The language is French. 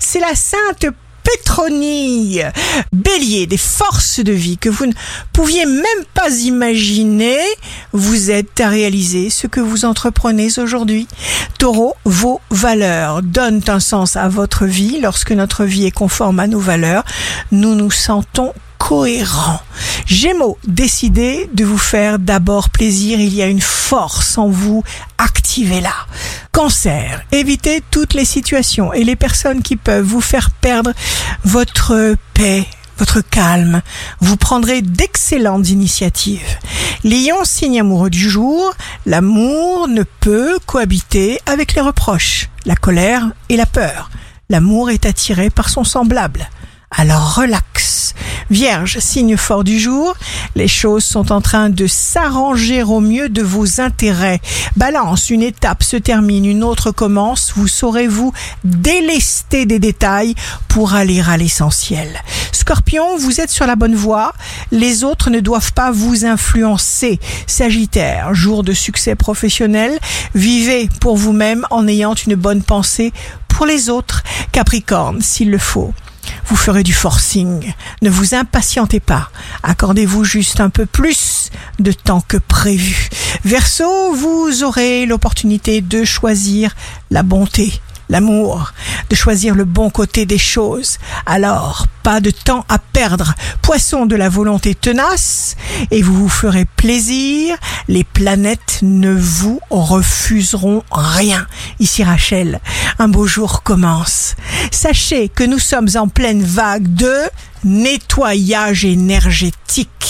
C'est la sainte Pétronille, bélier des forces de vie que vous ne pouviez même pas imaginer, vous êtes à réaliser ce que vous entreprenez aujourd'hui. Taureau, vos valeurs donnent un sens à votre vie. Lorsque notre vie est conforme à nos valeurs, nous nous sentons cohérent. Gémeaux, décidez de vous faire d'abord plaisir. Il y a une force en vous. Activez-la. Cancer, évitez toutes les situations et les personnes qui peuvent vous faire perdre votre paix, votre calme. Vous prendrez d'excellentes initiatives. Lion, signe amoureux du jour, l'amour ne peut cohabiter avec les reproches, la colère et la peur. L'amour est attiré par son semblable. Alors relax. Vierge, signe fort du jour, les choses sont en train de s'arranger au mieux de vos intérêts. Balance, une étape se termine, une autre commence, vous saurez vous délester des détails pour aller à l'essentiel? Scorpion, vous êtes sur la bonne voie, les autres ne doivent pas vous influencer. Sagittaire, jour de succès professionnel, vivez pour vous-même en ayant une bonne pensée pour les autres. Capricorne, s'il le faut vous ferez du forcing. Ne vous impatientez pas. Accordez-vous juste un peu plus de temps que prévu. Verseau, vous aurez l'opportunité de choisir la bonté l'amour, de choisir le bon côté des choses. Alors, pas de temps à perdre. Poisson de la volonté tenace, et vous vous ferez plaisir. Les planètes ne vous refuseront rien. Ici Rachel, un beau jour commence. Sachez que nous sommes en pleine vague de nettoyage énergétique.